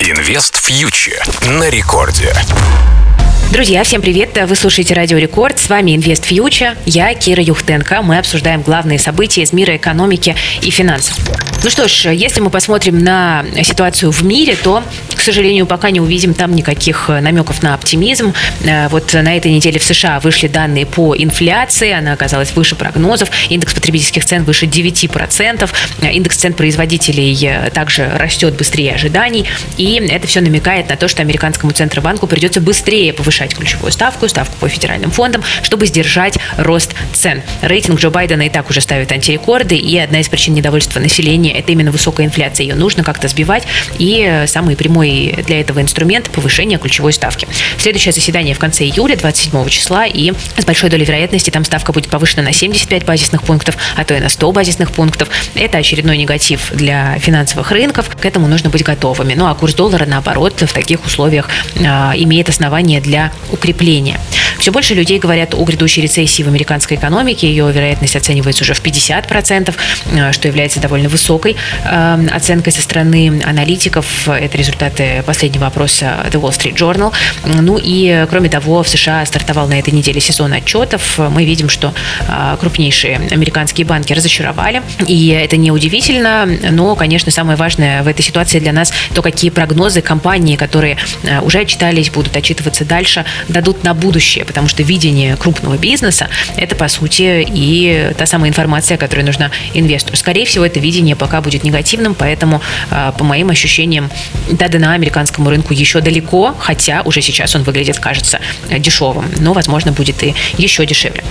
Инвест фьючер на рекорде. Друзья, всем привет! Вы слушаете Радио Рекорд. С вами Инвест Фьючер. Я Кира Юхтенко. Мы обсуждаем главные события из мира экономики и финансов. Ну что ж, если мы посмотрим на ситуацию в мире, то, к сожалению, пока не увидим там никаких намеков на оптимизм. Э, вот на этой неделе в США вышли данные по инфляции. Она оказалась выше прогнозов. Индекс потребительских цен выше 9%. Индекс цен производителей э, также растет быстрее ожиданий. И это все намекает на то, что американскому центробанку придется быстрее повышать ключевую ставку, ставку по федеральным фондам, чтобы сдержать рост цен. Рейтинг Джо Байдена и так уже ставит антирекорды, и одна из причин недовольства населения – это именно высокая инфляция. Ее нужно как-то сбивать, и самый прямой для этого инструмент – повышение ключевой ставки. Следующее заседание в конце июля, 27 числа, и с большой долей вероятности там ставка будет повышена на 75 базисных пунктов, а то и на 100 базисных пунктов. Это очередной негатив для финансовых рынков, к этому нужно быть готовыми. Ну а курс доллара, наоборот, в таких условиях э, имеет основания для укрепления. Все больше людей говорят о грядущей рецессии в американской экономике. Ее вероятность оценивается уже в 50%, э, что является довольно высокой э, оценкой со стороны аналитиков. Это результаты последнего опроса The Wall Street Journal. Ну и, кроме того, в США стартовал на этой неделе сезон отчетов. Мы видим, что э, крупнейшие американские банки разочаровали. И это не удивительно, но, конечно, самое важное в этой ситуации для нас то, какие прогнозы компании, которые уже отчитались, будут отчитываться дальше, дадут на будущее потому что видение крупного бизнеса – это, по сути, и та самая информация, которая нужна инвестору. Скорее всего, это видение пока будет негативным, поэтому, а, по моим ощущениям, до дна американскому рынку еще далеко, хотя уже сейчас он выглядит, кажется, дешевым, но, возможно, будет и еще дешевле.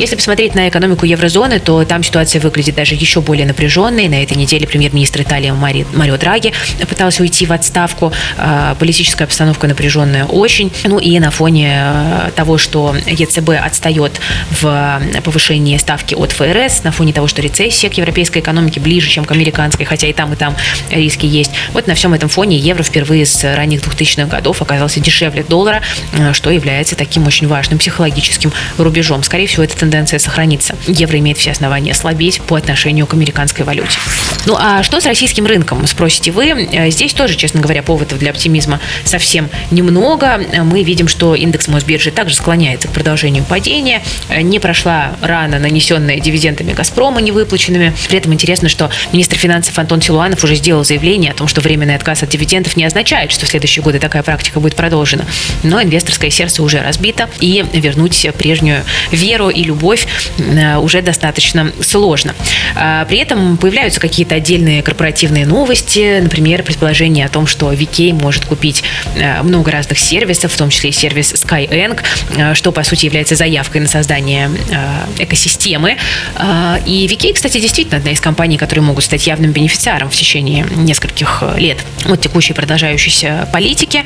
Если посмотреть на экономику еврозоны, то там ситуация выглядит даже еще более напряженной. На этой неделе премьер-министр Италии Мари, Марио Драги пытался уйти в отставку. А, политическая обстановка напряженная очень. Ну и на фоне а, того, что ЕЦБ отстает в повышении ставки от ФРС, на фоне того, что рецессия к европейской экономике ближе, чем к американской, хотя и там, и там риски есть. Вот на всем этом фоне евро впервые с ранних 2000-х годов оказался дешевле доллара, а, что является таким очень важным психологическим рубежом. Скорее всего, это тенденция сохранится. Евро имеет все основания слабеть по отношению к американской валюте. Ну а что с российским рынком, спросите вы? Э, здесь тоже, честно говоря, поводов для оптимизма совсем немного. Мы видим, что индекс Мосбиржи также склоняется к продолжению падения. Э, не прошла рана, нанесенная дивидендами «Газпрома» невыплаченными. При этом интересно, что министр финансов Антон Силуанов уже сделал заявление о том, что временный отказ от дивидендов не означает, что в следующие годы такая практика будет продолжена. Но инвесторское сердце уже разбито, и вернуть прежнюю веру и любовь э, уже достаточно сложно. При этом появляются какие-то отдельные корпоративные новости, например, предположение о том, что VK может купить э, много разных сервисов, в том числе сервис Skyeng, э, что, по сути, является заявкой на создание экосистемы. А, и VK, кстати, действительно одна из компаний, которые могут стать явным бенефициаром в течение нескольких лет от текущей продолжающейся политики.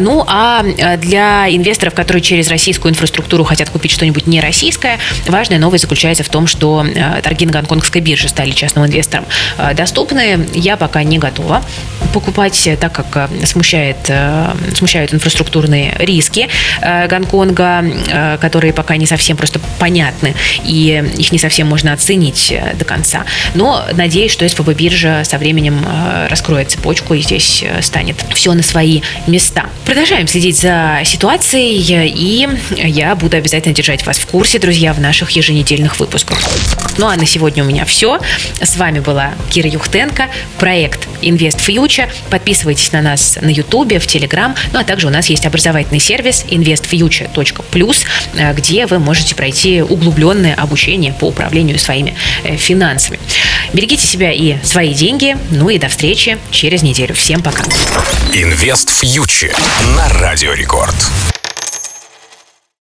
Ну, а для инвесторов, которые через российскую инфраструктуру хотят купить что-нибудь не российское. Важная новость заключается в том, что э, торги на гонконгской бирже стали частным инвесторам э, доступны. Я пока не готова покупать, так как э, смущает, смущают инфраструктурные риски Гонконга, которые пока не совсем просто понятны, и их не совсем можно оценить до конца. Но надеюсь, что СПБ биржа со временем раскроет цепочку, и здесь станет все на свои места. Продолжаем следить за ситуацией, и я буду обязательно держать вас в курсе, друзья, в наших еженедельных выпусках. Ну а на сегодня у меня все. С вами была Кира Юхтенко, проект Invest Future. Подписывайтесь на нас на YouTube, в Telegram, ну а также у нас есть образовательный сервис investfuture.plus, э, где вы можете пройти углубленное обучение по управлению своими э, финансами. Берегите себя и свои деньги. Ну и до встречи через неделю. Всем пока. Инвест Future на Радио Рекорд.